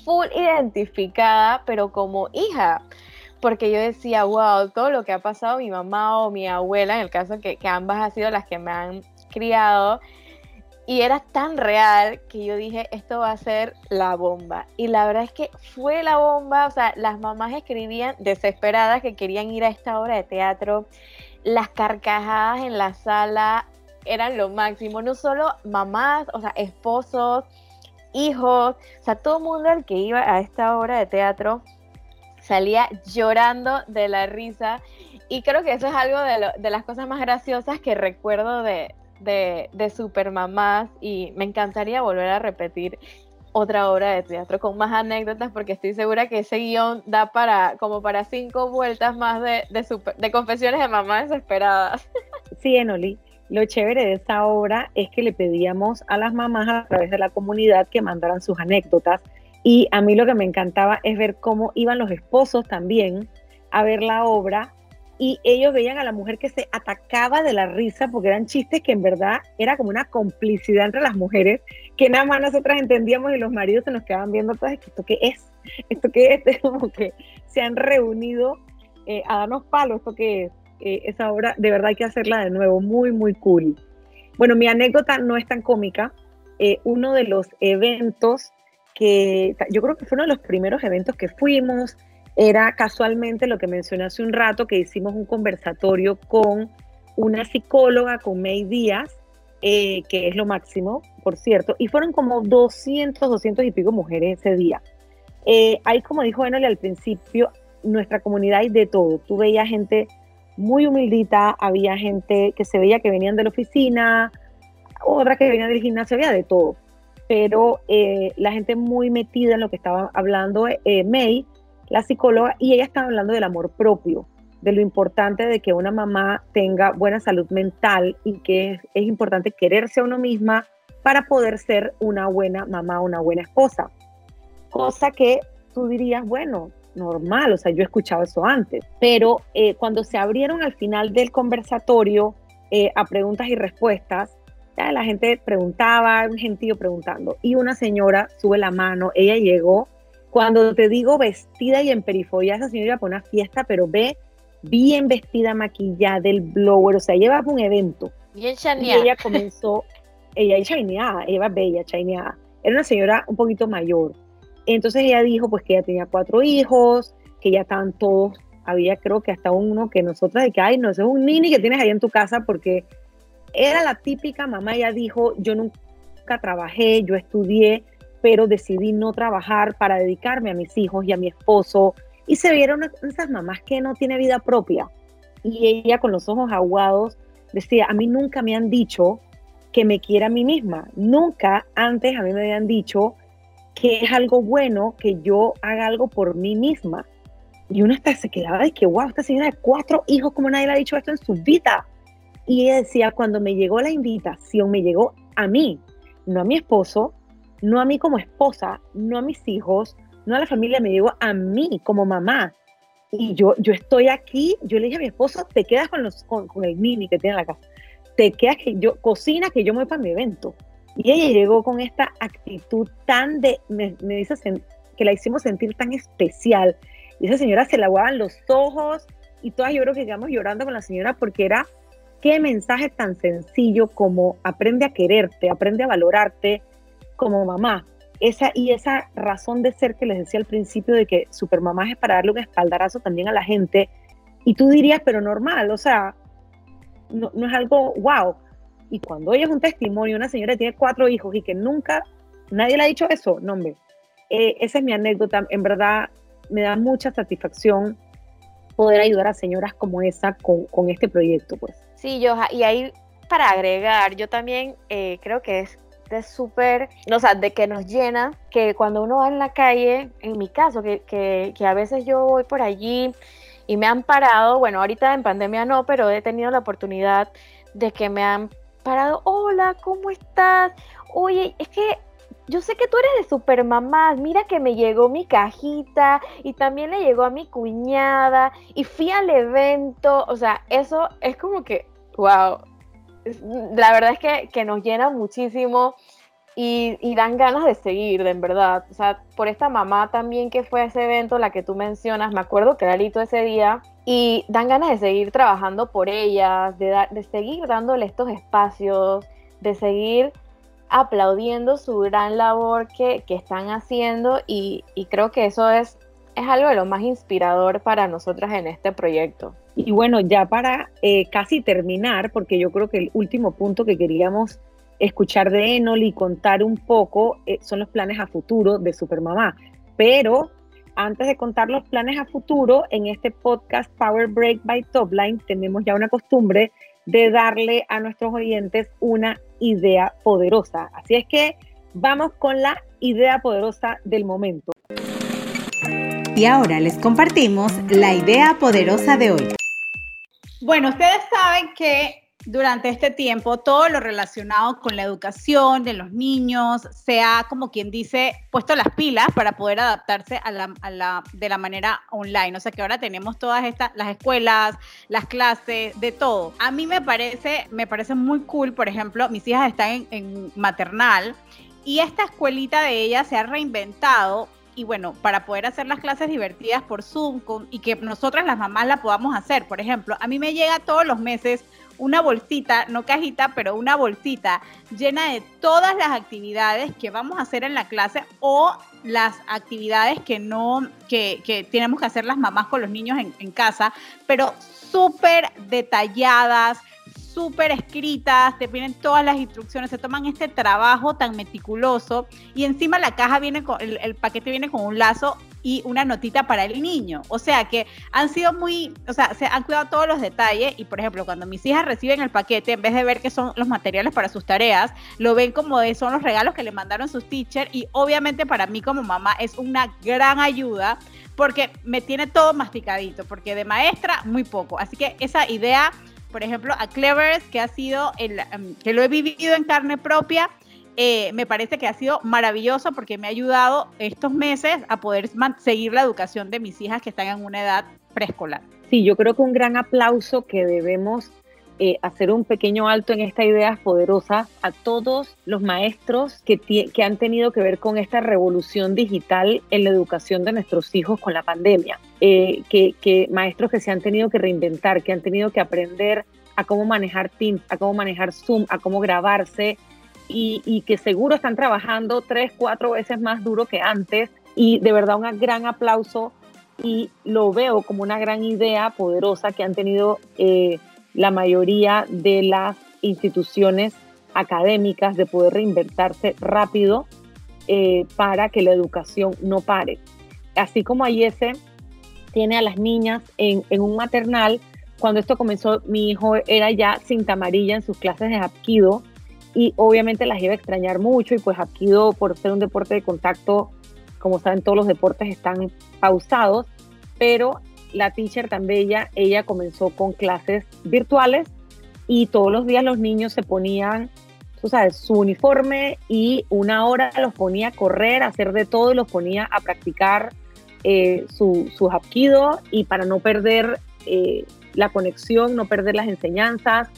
full identificada, pero como hija porque yo decía, wow, todo lo que ha pasado mi mamá o mi abuela, en el caso que, que ambas han sido las que me han criado, y era tan real que yo dije, esto va a ser la bomba. Y la verdad es que fue la bomba. O sea, las mamás escribían desesperadas que querían ir a esta obra de teatro. Las carcajadas en la sala eran lo máximo. No solo mamás, o sea, esposos, hijos. O sea, todo el mundo el que iba a esta obra de teatro salía llorando de la risa. y creo que eso es algo de, de las cosas más graciosas que recuerdo de, de, de Supermamás y me encantaría volver a repetir otra obra de teatro con más anécdotas porque estoy segura que ese guion da para como para cinco vueltas más de, de, confesiones de mamás desesperadas. Sí, Enoli. Lo chévere de esta obra es que le pedíamos a las mamás a través de la comunidad que mandaran sus anécdotas y a mí lo que me encantaba es ver cómo iban los esposos también a ver la obra y ellos veían a la mujer que se atacaba de la risa porque eran chistes que en verdad era como una complicidad entre las mujeres que nada más nosotras entendíamos y los maridos se nos quedaban viendo todas, ¿esto qué es? ¿Esto qué es? Es como que se han reunido eh, a darnos palos, ¿esto qué es? Eh, esa obra de verdad hay que hacerla de nuevo, muy, muy cool. Bueno, mi anécdota no es tan cómica. Eh, uno de los eventos que yo creo que fue uno de los primeros eventos que fuimos, era casualmente lo que mencioné hace un rato, que hicimos un conversatorio con una psicóloga, con May Díaz, eh, que es lo máximo, por cierto, y fueron como 200, 200 y pico mujeres ese día. Eh, ahí, como dijo Enoli al principio, nuestra comunidad hay de todo. Tú veías gente muy humildita, había gente que se veía que venían de la oficina, otras que venían del gimnasio, había de todo. Pero eh, la gente muy metida en lo que estaba hablando May, la psicóloga, y ella estaba hablando del amor propio, de lo importante de que una mamá tenga buena salud mental y que es, importante quererse a uno misma para poder ser una buena mamá, una buena esposa. Cosa que tú dirías, bueno, normal, o sea, yo he escuchado eso antes, pero eh, cuando se abrieron al final del conversatorio eh, a preguntas y respuestas, la gente preguntaba, un gentío preguntando, y una señora sube la mano, ella llegó cuando te digo vestida y en perifolia, esa señora iba para una fiesta, pero ve bien vestida, maquillada, del blower, o sea, llevaba un evento. Bien Y ella comenzó, ella es chineada, ella bella, chineada. Era una señora un poquito mayor. Entonces ella dijo pues que ella tenía cuatro hijos, que ya estaban todos, había creo que hasta uno que nosotras de que, ay, no, ese es un nini que tienes ahí en tu casa porque era la típica mamá, ella dijo, yo nunca trabajé, yo estudié, pero decidí no trabajar para dedicarme a mis hijos y a mi esposo. Y se vieron esas mamás que no tiene vida propia. Y ella con los ojos aguados decía, a mí nunca me han dicho que me quiera a mí misma. Nunca antes a mí me habían dicho que es algo bueno que yo haga algo por mí misma. Y uno hasta se quedaba de que, wow, esta señora de cuatro hijos, como nadie le ha dicho esto en su vida. Y ella decía, cuando me llegó la invitación, me llegó a mí, no a mi esposo, no a mí como esposa, no a mis hijos, no a la familia, me llegó a mí como mamá. Y yo, yo estoy aquí, yo le dije a mi esposo, te quedas con, los, con, el mini que tiene en la casa, te quedas que yo, cocina que yo me voy para mi evento. Y ella llegó con esta actitud tan de, me, dice que la hicimos sentir tan especial. Y esa señora se la aguaban los ojos y todas yo creo que quedamos llorando con la señora porque era qué mensaje tan sencillo como aprende a quererte, aprende a valorarte, como mamá. Esa, y esa razón de ser que les decía al principio de que Supermamá es para darle un espaldarazo también a la gente. Y tú dirías, pero normal, o sea, no, es algo wow. Y cuando ella es un testimonio, una señora que tiene cuatro hijos y que nunca nadie le ha dicho eso, no, hombre. Eh, esa es mi anécdota. En verdad, me da mucha satisfacción poder ayudar a señoras como esa con, con este proyecto, pues. Sí, yo, y ahí para agregar, yo también eh, creo que es de súper, o sea, de que nos llena, que cuando uno va en la calle, en mi caso, que, que, que a veces yo voy por allí y me han parado, bueno, ahorita en pandemia no, pero he tenido la oportunidad de que me han parado, hola, ¿cómo estás? Oye, es que yo sé que tú eres de super mamás, mira que me llegó mi cajita y también le llegó a mi cuñada y fui al evento, o sea, eso es como que, wow, la verdad es que, que nos llena muchísimo y, dan ganas de seguir, de en verdad. O sea, por esta mamá también que fue a ese evento, la que tú mencionas, me acuerdo clarito ese día, y dan ganas de seguir trabajando por ellas, de, de seguir dándole estos espacios, de seguir aplaudiendo su gran labor que, que están haciendo y, y creo que eso es, es algo de lo más inspirador para nosotras en este proyecto. Y bueno, ya para eh, casi terminar, porque yo creo que el último punto que queríamos escuchar de Enol y contar un poco eh, son los planes a futuro de Supermamá. Pero antes de contar los planes a futuro, en este podcast Power Break by Topline tenemos ya una costumbre de darle a nuestros oyentes una idea poderosa. Así es que vamos con la idea poderosa del momento. Y ahora les compartimos la idea poderosa de hoy. Bueno, ustedes saben que durante este tiempo todo lo relacionado con la educación de los niños se ha, como quien dice, puesto las pilas para poder adaptarse a la, de la manera online. O sea que ahora tenemos todas estas, las escuelas, las clases, de todo. A mí me parece, me parece muy cool, por ejemplo, mis hijas están en, en maternal y esta escuelita de ellas se ha reinventado y bueno, para poder hacer las clases divertidas por Zoom y que nosotras las mamás la podamos hacer. Por ejemplo, a mí me llega todos los meses una bolsita, no cajita, pero una bolsita llena de todas las actividades que vamos a hacer en la clase o las actividades que no, que, que tenemos que hacer las mamás con los niños en, en casa, pero súper detalladas, súper escritas, te vienen todas las instrucciones, se toman este trabajo tan meticuloso y encima la caja viene con, el, paquete viene con un lazo y una notita para el niño. O sea que han sido muy, o sea, se han cuidado todos los detalles y por ejemplo, cuando mis hijas reciben el paquete, en vez de ver que son los materiales para sus tareas, lo ven como de, son los regalos que le mandaron sus teachers y obviamente para mí como mamá es una gran ayuda porque me tiene todo masticadito, porque de maestra muy poco. Así que esa idea por ejemplo, a Clevers, que ha sido, el, em, que lo he vivido en carne propia, eh, me parece que ha sido maravilloso porque me ha ayudado estos meses a poder seguir la educación de mis hijas que están en una edad preescolar. Sí, yo creo que un gran aplauso que debemos eh, hacer un pequeño alto en esta idea poderosa a todos los maestros que, que han tenido que ver con esta revolución digital en la educación de nuestros hijos con la pandemia. Eh, que, maestros que se han tenido que reinventar, que han tenido que aprender a cómo manejar Teams, a cómo manejar Zoom, a cómo grabarse y, que seguro están trabajando tres, cuatro veces más duro que antes. Y de verdad un gran aplauso y lo veo como una gran idea poderosa que han tenido eh, la mayoría de las instituciones académicas de poder reinventarse rápido eh, para que la educación no pare. Así como ese tiene a las niñas en, un maternal, cuando esto comenzó mi hijo era ya cinta amarilla en sus clases de Hapkido y obviamente las iba a extrañar mucho y pues Hapkido por ser un deporte de contacto, como saben todos los deportes están pausados, pero la teacher tan bella, ella comenzó con clases virtuales y todos los días los niños se ponían, tú sabes, su uniforme y una hora los ponía a correr, a hacer de todo y los ponía a practicar eh, su, su y para no perder eh, la conexión, no perder las enseñanzas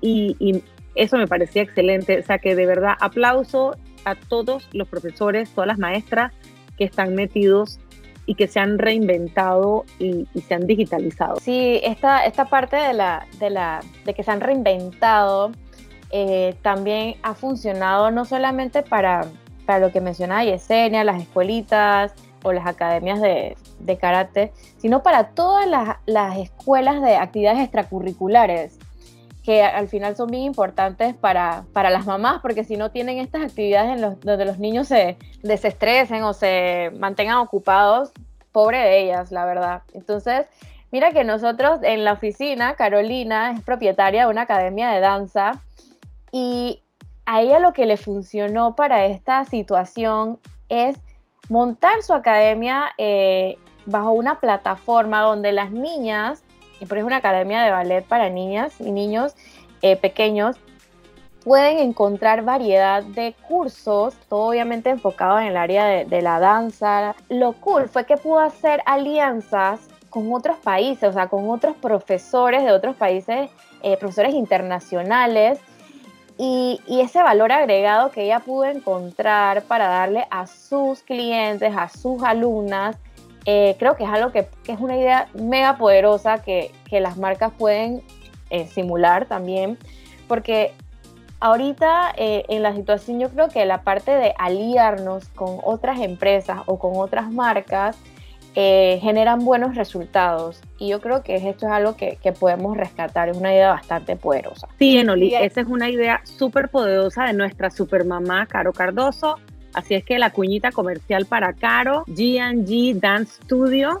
y, y eso me parecía excelente. O sea que de verdad aplauso a todos los profesores, todas las maestras que están metidos y que se han reinventado y, se han digitalizado. Sí, esta, esta parte de, la, de, la, de que se han reinventado eh, también ha funcionado no solamente para, para lo que mencionaba Yesenia, las escuelitas o las academias de, de karate, sino para todas las, las escuelas de actividades extracurriculares que al final son bien importantes para, para las mamás, porque si no tienen estas actividades en los, donde los niños se desestresen o se mantengan ocupados, pobre de ellas, la verdad. Entonces, mira que nosotros en la oficina, Carolina es propietaria de una academia de danza y a ella lo que le funcionó para esta situación es montar su academia eh, bajo una plataforma donde las niñas y por ejemplo una academia de ballet para niñas y niños eh, pequeños, pueden encontrar variedad de cursos, todo obviamente enfocado en el área de, la danza. Lo cool fue que pudo hacer alianzas con otros países, o sea, con otros profesores de otros países, eh, profesores internacionales, y, y, ese valor agregado que ella pudo encontrar para darle a sus clientes, a sus alumnas, eh, creo que es algo que, es una idea mega poderosa que, las marcas pueden eh, simular también, porque ahorita eh, en la situación yo creo que la parte de aliarnos con otras empresas o con otras marcas generan buenos resultados y yo creo que esto es algo que, podemos rescatar, es una idea bastante poderosa. Sí, Enoli, esa es una idea súper poderosa de nuestra supermamá Caro Cardoso Así es que la cuñita comercial para Caro, G&G Dance Studio.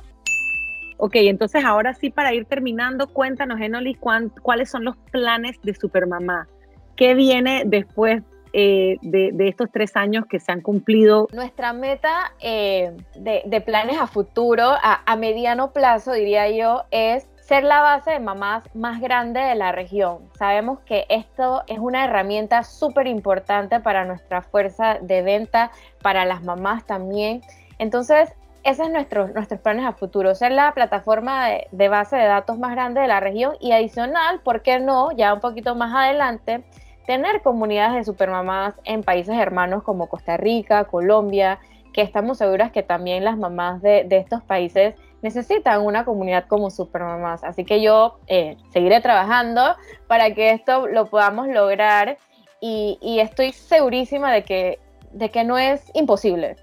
Ok, entonces ahora sí para ir terminando, cuéntanos, Enoli, cuáles son los planes de Supermamá. ¿Qué viene después eh, de, estos tres años que se han cumplido? Nuestra meta eh, de, planes a futuro, a, mediano plazo, diría yo, es ser la base de mamás más grande de la región. Sabemos que esto es una herramienta súper importante para nuestra fuerza de venta, para las mamás también. Entonces, ese es nuestro, nuestros planes a futuro, ser la plataforma de, de, base de datos más grande de la región y adicional, ¿por qué no? Ya un poquito más adelante, tener comunidades de supermamás en países hermanos como Costa Rica, Colombia, que estamos seguras que también las mamás de, estos países necesitan una comunidad como supermamás. Así que yo eh, seguiré trabajando para que esto lo podamos lograr y, estoy segurísima de que, de que no es imposible.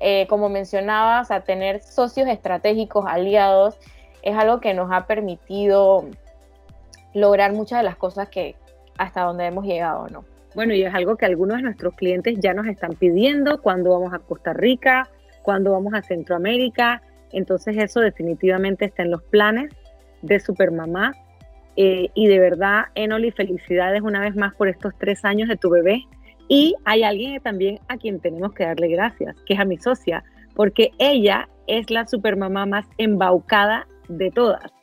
Eh, como mencionabas, a tener socios estratégicos, aliados, es algo que nos ha permitido lograr muchas de las cosas que, hasta donde hemos llegado, ¿no? Bueno, y es algo que algunos de nuestros clientes ya nos están pidiendo cuando vamos a Costa Rica, cuando vamos a Centroamérica. Entonces eso definitivamente está en los planes de Supermamá. Eh, y de verdad, Enoli, felicidades una vez más por estos tres años de tu bebé. Y hay alguien también a quien tenemos que darle gracias, que es a mi socia, porque ella es la supermamá más embaucada de todas.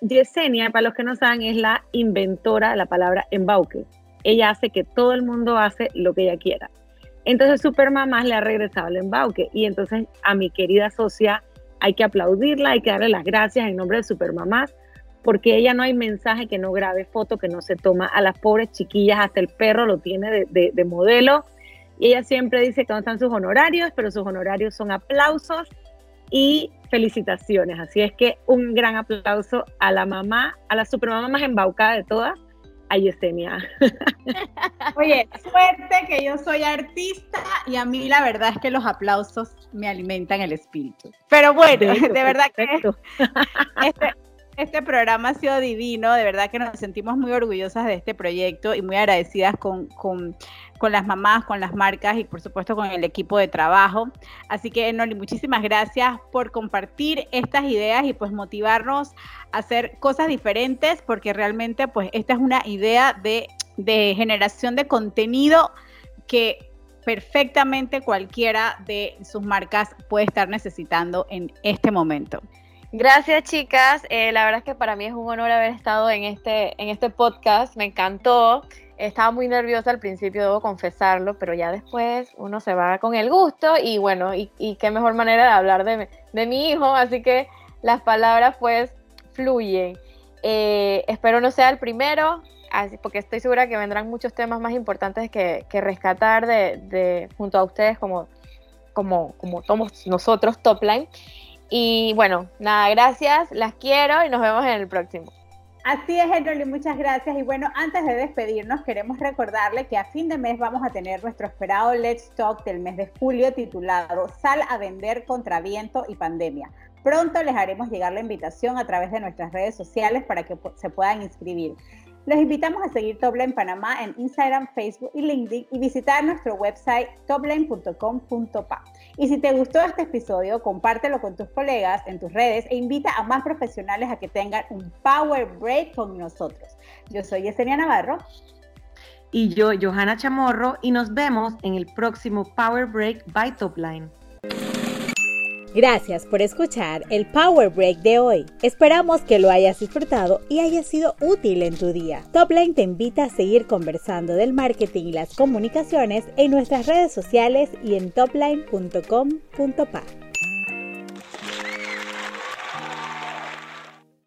Yesenia, para los que no saben, es la inventora de la palabra embauque. Ella hace que todo el mundo hace lo que ella quiera. Entonces Supermamás le ha regresado el embauque y entonces a mi querida socia hay que aplaudirla, hay que darle las gracias en nombre de Supermamás porque ella no hay mensaje que no grabe foto, que no se toma a las pobres chiquillas, hasta el perro lo tiene de, de modelo. Y ella siempre dice que están sus honorarios, pero sus honorarios son aplausos y felicitaciones. Así es que un gran aplauso a la mamá, a la supermamá más embaucada de todas, a Yesenia. Oye, suerte que yo soy artista y a mí la verdad es que los aplausos me alimentan el espíritu. Pero bueno, de, verdad que este, este programa ha sido divino, de verdad que nos sentimos muy orgullosas de este proyecto y muy agradecidas con, con, con las mamás, con las marcas y por supuesto con el equipo de trabajo. Así que, Noli, muchísimas gracias por compartir estas ideas y pues motivarnos a hacer cosas diferentes porque realmente pues esta es una idea de, de generación de contenido que perfectamente cualquiera de sus marcas puede estar necesitando en este momento. Gracias, chicas. Eh, la verdad es que para mí es un honor haber estado en este, en este podcast. Me encantó. Estaba muy nerviosa al principio, debo confesarlo, pero ya después uno se va con el gusto y bueno, y, qué mejor manera de hablar de, de, mi hijo, así que las palabras pues fluyen. Eh, espero no sea el primero, así, porque estoy segura que vendrán muchos temas más importantes que, que rescatar de, de, junto a ustedes como, como, como somos nosotros, Topline. Y bueno, nada, gracias, las quiero y nos vemos en el próximo. Así es, Henry, muchas gracias. Y bueno, antes de despedirnos, queremos recordarle que a fin de mes vamos a tener nuestro esperado Let's Talk del mes de julio titulado Sal a vender contra viento y pandemia. Pronto les haremos llegar la invitación a través de nuestras redes sociales para que se puedan inscribir. Los invitamos a seguir Topline Panamá en Instagram, Facebook y LinkedIn y visitar nuestro website topline.com.pa. Y si te gustó este episodio, compártelo con tus colegas en tus redes e invita a más profesionales a que tengan un Power Break con nosotros. Yo soy Yesenia Navarro. Y yo, Johanna Chamorro, y nos vemos en el próximo Power Break by Topline. Gracias por escuchar el Power Break de hoy. Esperamos que lo hayas disfrutado y haya sido útil en tu día. Topline te invita a seguir conversando del marketing y las comunicaciones en nuestras redes sociales y en topline.com.pa.